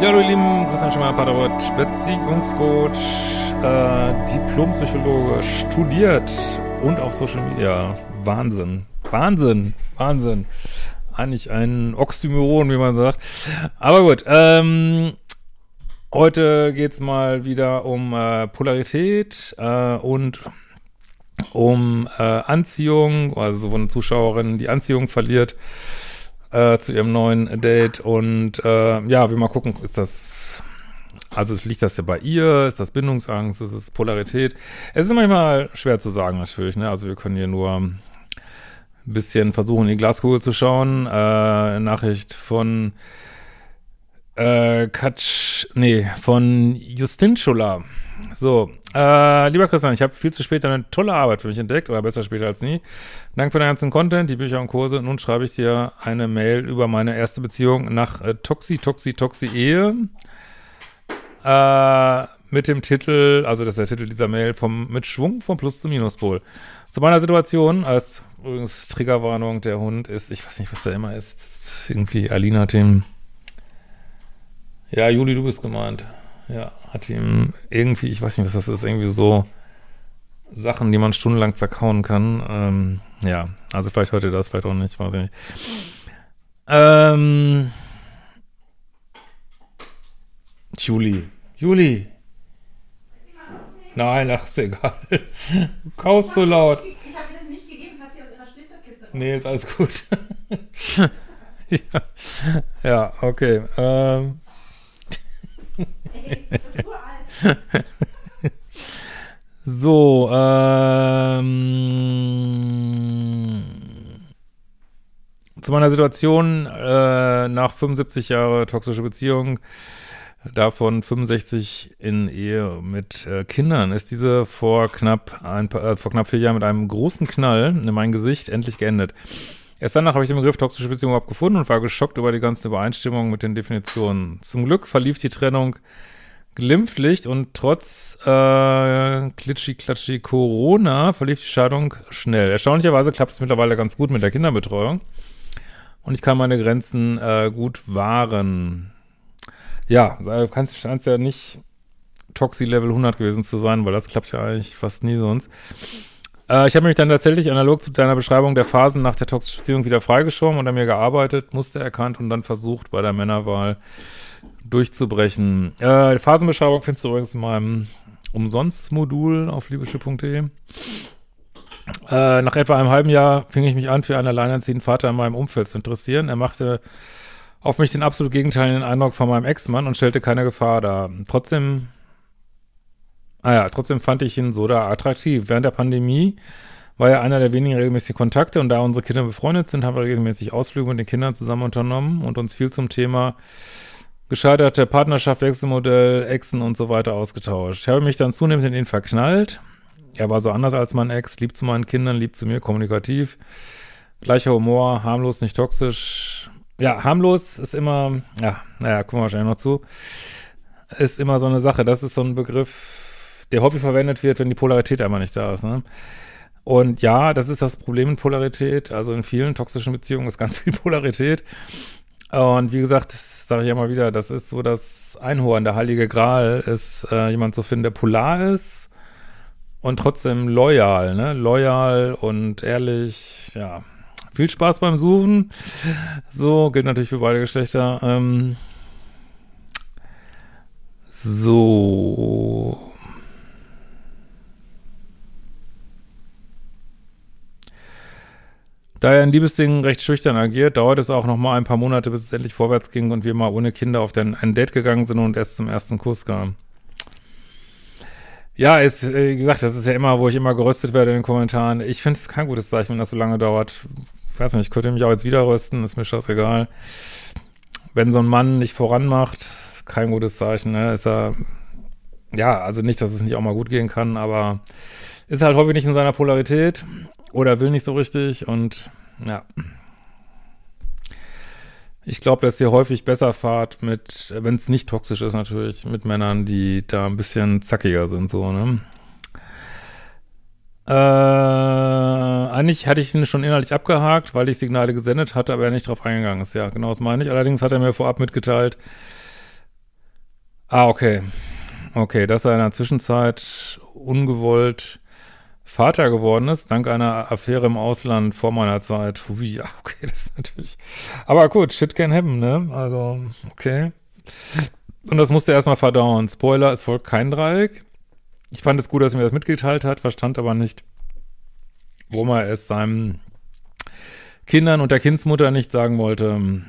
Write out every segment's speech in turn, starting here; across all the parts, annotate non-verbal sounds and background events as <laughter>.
Ja, hallo ihr Lieben, Christian Schemmer, Paterwort, Beziehungscoach, äh, Diplompsychologe, studiert und auf Social Media. Wahnsinn, Wahnsinn, Wahnsinn. Eigentlich ein Oxymoron, wie man sagt. Aber gut, ähm, heute geht's mal wieder um äh, Polarität äh, und um äh, Anziehung, also so eine Zuschauerin, die Anziehung verliert äh, zu ihrem neuen Date. Und äh, ja, wir mal gucken, ist das, also liegt das ja bei ihr? Ist das Bindungsangst? Ist es Polarität? Es ist manchmal schwer zu sagen natürlich, ne? Also wir können hier nur ein bisschen versuchen, in die Glaskugel zu schauen. Äh, Nachricht von äh, Katsch, nee, von Justin Schuller. So, äh, lieber Christian, ich habe viel zu spät eine tolle Arbeit für mich entdeckt, oder besser später als nie. Danke für den ganzen Content, die Bücher und Kurse. Nun schreibe ich dir eine Mail über meine erste Beziehung nach äh, Toxi, Toxi, Toxi Ehe. Äh, mit dem Titel, also das ist der Titel dieser Mail, vom mit Schwung vom Plus zum Minuspol. Zu meiner Situation, als übrigens Triggerwarnung, der Hund ist, ich weiß nicht, was da immer ist, ist irgendwie Alina hat den ja, Juli, du bist gemeint. Ja, hat ihm irgendwie, ich weiß nicht, was das ist, irgendwie so Sachen, die man stundenlang zerkauen kann. Ähm, ja, also vielleicht heute das, vielleicht auch nicht, weiß ich nicht. Ähm, Juli. Juli. Nein, ach, ist egal. Du kaust so laut. Ich habe ihr das nicht gegeben, das hat sie aus ihrer Spielzeugkiste. Nee, ist alles gut. <laughs> ja. ja, okay. Ähm, Ey, das ist uralt. <laughs> So, ähm, zu meiner Situation äh, nach 75 Jahre toxische Beziehung, davon 65 in Ehe mit äh, Kindern, ist diese vor knapp ein äh, vor knapp vier Jahren mit einem großen Knall in mein Gesicht endlich geendet. Erst danach habe ich den Begriff toxische Beziehung überhaupt gefunden und war geschockt über die ganzen Übereinstimmungen mit den Definitionen. Zum Glück verlief die Trennung glimpflich und trotz äh, klitschi-klatschi Corona verlief die Scheidung schnell. Erstaunlicherweise klappt es mittlerweile ganz gut mit der Kinderbetreuung und ich kann meine Grenzen äh, gut wahren. Ja, also kannst scheinst ja nicht Toxi-Level 100 gewesen zu sein, weil das klappt ja eigentlich fast nie sonst. Äh, ich habe mich dann tatsächlich analog zu deiner Beschreibung der Phasen nach der toxischen Beziehung wieder freigeschoben und an mir gearbeitet, Muster erkannt und dann versucht, bei der Männerwahl durchzubrechen. Äh, die Phasenbeschreibung findest du übrigens in meinem Umsonst-Modul auf liebeschiff.de. Äh, nach etwa einem halben Jahr fing ich mich an, für einen alleinerziehenden Vater in meinem Umfeld zu interessieren. Er machte auf mich den absolut gegenteiligen Eindruck von meinem Ex-Mann und stellte keine Gefahr dar. Trotzdem, ah ja, trotzdem fand ich ihn so da attraktiv. Während der Pandemie war er einer der wenigen regelmäßigen Kontakte und da unsere Kinder befreundet sind, haben wir regelmäßig Ausflüge mit den Kindern zusammen unternommen und uns viel zum Thema gescheiterte Partnerschaft, Wechselmodell, Exen und so weiter ausgetauscht. Ich habe mich dann zunehmend in ihn verknallt. Er war so anders als mein Ex, lieb zu meinen Kindern, lieb zu mir, kommunikativ. Gleicher Humor, harmlos, nicht toxisch. Ja, harmlos ist immer, ja, naja, kommen wir wahrscheinlich noch zu. Ist immer so eine Sache. Das ist so ein Begriff, der häufig verwendet wird, wenn die Polarität einmal nicht da ist. Ne? Und ja, das ist das Problem in Polarität. Also in vielen toxischen Beziehungen ist ganz viel Polarität. Und wie gesagt, das sage ich ja mal wieder, das ist so das Einhorn, der heilige Gral ist, äh, jemand zu finden, der polar ist und trotzdem loyal, ne? Loyal und ehrlich, ja. Viel Spaß beim Suchen. So, gilt natürlich für beide Geschlechter. Ähm, so. Da er in Liebesdingen recht schüchtern agiert, dauert es auch noch mal ein paar Monate, bis es endlich vorwärts ging und wir mal ohne Kinder auf den, ein Date gegangen sind und erst zum ersten Kuss kam. Ja, ist, äh, wie gesagt, das ist ja immer, wo ich immer geröstet werde in den Kommentaren. Ich finde es kein gutes Zeichen, wenn das so lange dauert. Ich weiß nicht, ich könnte mich auch jetzt wieder rösten, ist mir scheißegal. Wenn so ein Mann nicht voran macht, kein gutes Zeichen, ne? Ist er, ja, also nicht, dass es nicht auch mal gut gehen kann, aber ist halt häufig nicht in seiner Polarität oder will nicht so richtig und ja. Ich glaube, dass ihr häufig besser fahrt mit, wenn es nicht toxisch ist natürlich, mit Männern, die da ein bisschen zackiger sind, so, ne? Äh, eigentlich hatte ich ihn schon innerlich abgehakt, weil ich Signale gesendet hatte, aber er nicht drauf eingegangen ist. Ja, genau das meine ich. Allerdings hat er mir vorab mitgeteilt. Ah, okay. Okay, dass er in der Zwischenzeit ungewollt Vater geworden ist, dank einer Affäre im Ausland vor meiner Zeit. Ui, ja, okay, das ist natürlich. Aber gut, shit can happen, ne? Also, okay. Und das musste er erstmal verdauen. Spoiler, es folgt kein Dreieck. Ich fand es gut, dass er mir das mitgeteilt hat, verstand aber nicht, warum er es seinen Kindern und der Kindsmutter nicht sagen wollte.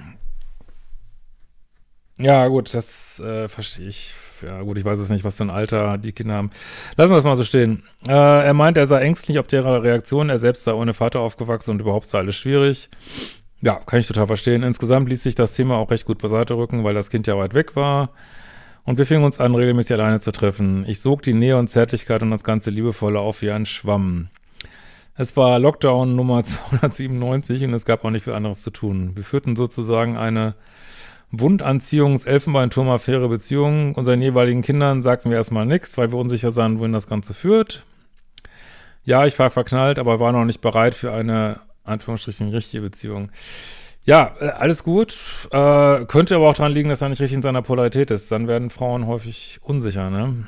Ja, gut, das äh, verstehe ich ja gut, ich weiß es nicht, was für ein Alter die Kinder haben. Lassen wir das mal so stehen. Äh, er meint, er sei ängstlich ob derer Reaktion. Er selbst sei ohne Vater aufgewachsen und überhaupt sei alles schwierig. Ja, kann ich total verstehen. Insgesamt ließ sich das Thema auch recht gut beiseite rücken, weil das Kind ja weit weg war. Und wir fingen uns an, regelmäßig alleine zu treffen. Ich sog die Nähe und Zärtlichkeit und das ganze Liebevolle auf wie ein Schwamm. Es war Lockdown Nummer <laughs> 297 und es gab auch nicht viel anderes zu tun. Wir führten sozusagen eine Wundanziehungs-, Elfenbeinturm-Affäre Beziehungen. Unseren jeweiligen Kindern sagten wir erstmal nichts, weil wir unsicher sahen, wohin das Ganze führt. Ja, ich war verknallt, aber war noch nicht bereit für eine, Anführungsstrichen, richtige Beziehung. Ja, äh, alles gut. Äh, könnte aber auch daran liegen, dass er nicht richtig in seiner Polarität ist. Dann werden Frauen häufig unsicher, ne?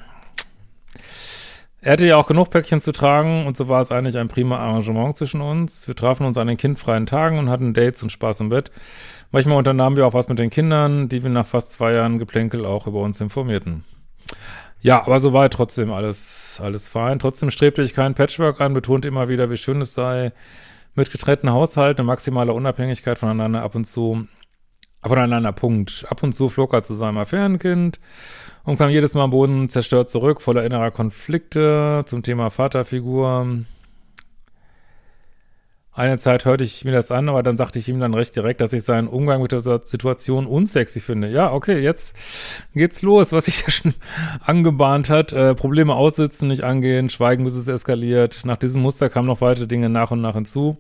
Er hatte ja auch genug Päckchen zu tragen und so war es eigentlich ein prima Arrangement zwischen uns. Wir trafen uns an den kindfreien Tagen und hatten Dates und Spaß im Bett. Manchmal unternahmen wir auch was mit den Kindern, die wir nach fast zwei Jahren Geplänkel auch über uns informierten. Ja, aber so war trotzdem alles, alles fein. Trotzdem strebte ich keinen Patchwork an, betonte immer wieder, wie schön es sei, mit getrennten Haushalten, maximaler Unabhängigkeit voneinander ab und zu, voneinander, Punkt. Ab und zu flog er zu seinem Affärenkind und kam jedes Mal am Boden zerstört zurück, voller innerer Konflikte zum Thema Vaterfigur. Eine Zeit hörte ich mir das an, aber dann sagte ich ihm dann recht direkt, dass ich seinen Umgang mit der Situation unsexy finde. Ja, okay, jetzt geht's los, was sich da schon <laughs> angebahnt hat. Äh, Probleme aussitzen, nicht angehen, schweigen, bis es eskaliert. Nach diesem Muster kamen noch weitere Dinge nach und nach hinzu.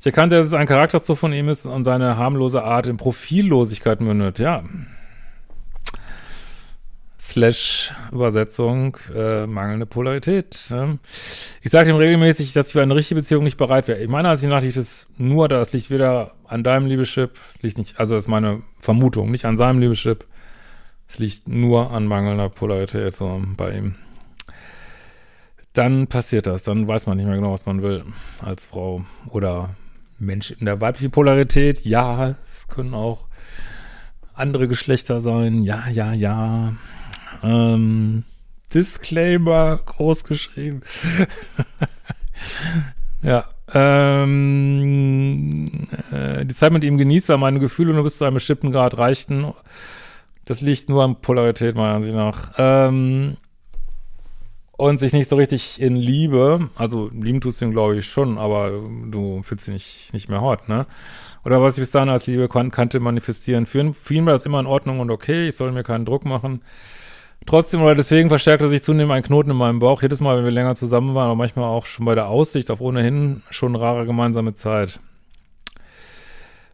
Ich erkannte, dass es ein Charakterzug von ihm ist und seine harmlose Art in Profillosigkeit mündet. Ja, slash Übersetzung äh, mangelnde Polarität. Ne? Ich sage ihm regelmäßig, dass ich für eine richtige Beziehung nicht bereit wäre. Ich meine, als ich nachricht ist nur, das liegt weder an deinem Liebeschip, liegt nicht, also das ist meine Vermutung, nicht an seinem Liebeschip. Es liegt nur an mangelnder Polarität so bei ihm. Dann passiert das, dann weiß man nicht mehr genau, was man will als Frau oder Mensch in der weiblichen Polarität. Ja, es können auch andere Geschlechter sein. Ja, ja, ja. Ähm, Disclaimer groß geschrieben. <laughs> ja. Ähm, äh, die Zeit mit ihm genießt, weil meine Gefühle nur bis zu einem bestimmten Grad reichten. Das liegt nur an Polarität, meiner Ansicht nach. Ähm, und sich nicht so richtig in Liebe, also lieben tust du ihn, glaube ich, schon, aber du fühlst dich nicht, nicht mehr hot, ne? Oder was ich bis dahin als Liebe kan kannte, manifestieren. Für, für ihn war das immer in Ordnung und okay, ich soll mir keinen Druck machen. Trotzdem oder deswegen verstärkte sich zunehmend ein Knoten in meinem Bauch. Jedes Mal, wenn wir länger zusammen waren, aber manchmal auch schon bei der Aussicht auf ohnehin schon rare gemeinsame Zeit.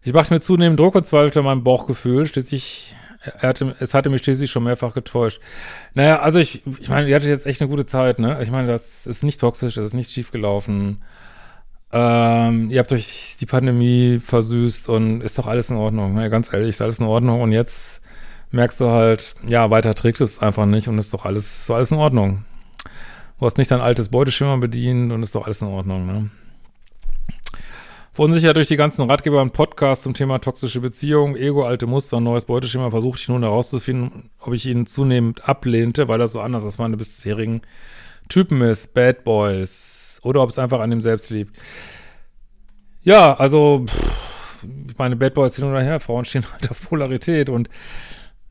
Ich machte mir zunehmend Druck und zweifelte an meinem Bauchgefühl. Schließlich, er hatte, es hatte mich schließlich schon mehrfach getäuscht. Naja, also ich, ich meine, ihr hattet jetzt echt eine gute Zeit, ne? Ich meine, das ist nicht toxisch, das ist nicht schiefgelaufen. Ähm, ihr habt euch die Pandemie versüßt und ist doch alles in Ordnung. Ne? Ganz ehrlich, ist alles in Ordnung. Und jetzt merkst du halt, ja, weiter trägt es einfach nicht und ist doch alles, ist doch alles in Ordnung. Du hast nicht dein altes Beuteschimmer bedient und ist doch alles in Ordnung, ne? Verunsichert durch die ganzen Ratgeber und Podcasts zum Thema toxische Beziehung, Ego, alte Muster, neues Beuteschema, versuchte ich nun herauszufinden, ob ich ihn zunehmend ablehnte, weil er so anders als meine bisherigen Typen ist, Bad Boys, oder ob es einfach an ihm selbst liegt. Ja, also, pff, ich meine, Bad Boys hin oder her, Frauen stehen <laughs> halt auf Polarität und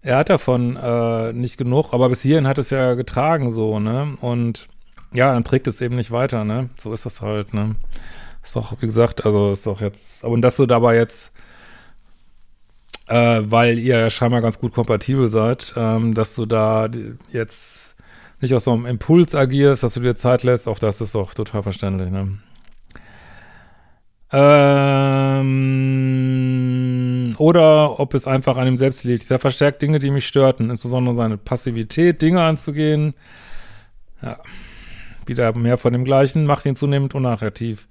er hat davon äh, nicht genug, aber bis hierhin hat es ja getragen so, ne? Und ja, dann trägt es eben nicht weiter, ne? So ist das halt, ne? Ist doch, wie gesagt, also ist doch jetzt, und dass du dabei jetzt, äh, weil ihr ja scheinbar ganz gut kompatibel seid, ähm, dass du da jetzt nicht aus so einem Impuls agierst, dass du dir Zeit lässt, auch das ist doch total verständlich, ne? Ähm, oder ob es einfach an ihm selbst liegt. Er verstärkt Dinge, die mich störten, insbesondere seine Passivität, Dinge anzugehen. Ja, wieder mehr von dem Gleichen, macht ihn zunehmend unattraktiv.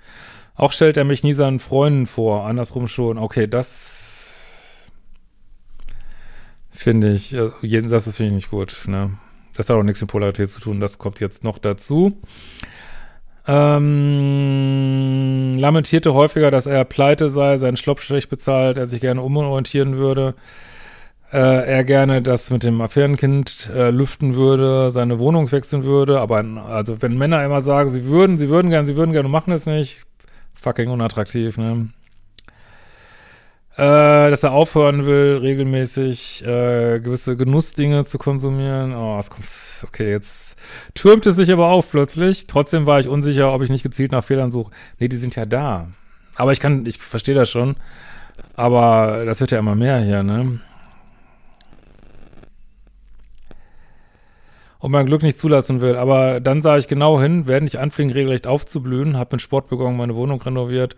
Auch stellt er mich nie seinen Freunden vor, andersrum schon. Okay, das finde ich, äh, das ist finde ich nicht gut, ne? Das hat auch nichts mit Polarität zu tun, das kommt jetzt noch dazu. Ähm, lamentierte häufiger, dass er pleite sei, seinen Schloppstrich bezahlt, er sich gerne umorientieren würde, äh, er gerne das mit dem Affärenkind äh, lüften würde, seine Wohnung wechseln würde, aber also wenn Männer immer sagen, sie würden, sie würden gerne, sie würden gerne, machen es nicht, fucking unattraktiv, ne? Äh, dass er aufhören will, regelmäßig äh, gewisse Genussdinge zu konsumieren. Oh, es kommt, okay, jetzt türmt es sich aber auf plötzlich. Trotzdem war ich unsicher, ob ich nicht gezielt nach Fehlern suche. Nee, die sind ja da. Aber ich kann, ich verstehe das schon. Aber das wird ja immer mehr hier, ne? und mein Glück nicht zulassen will. Aber dann sah ich genau hin, werde nicht anfing, regelrecht aufzublühen, habe mit Sport begonnen, meine Wohnung renoviert,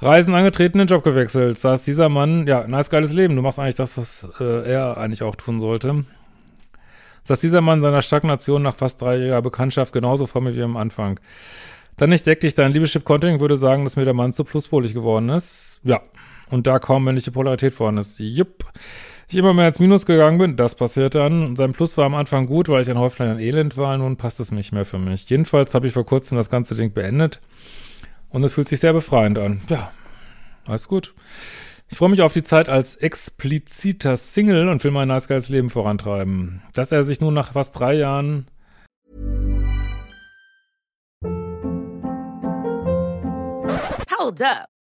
Reisen angetreten, den Job gewechselt. Saß dieser Mann, ja, nice, geiles Leben. Du machst eigentlich das, was äh, er eigentlich auch tun sollte. Saß dieser Mann seiner Stagnation nach fast dreijähriger Bekanntschaft genauso mir wie am Anfang. Dann entdeckte ich dein Liebeschip Content, würde sagen, dass mir der Mann zu pluspolig geworden ist. Ja. Und da kaum männliche Polarität vorhanden ist. Jupp ich immer mehr ins Minus gegangen bin, das passiert dann. Sein Plus war am Anfang gut, weil ich ein Häuflein an Elend war. Nun passt es nicht mehr für mich. Jedenfalls habe ich vor kurzem das ganze Ding beendet. Und es fühlt sich sehr befreiend an. Ja, alles gut. Ich freue mich auf die Zeit als expliziter Single und will mein nice geiles Leben vorantreiben. Dass er sich nun nach fast drei Jahren Hold up.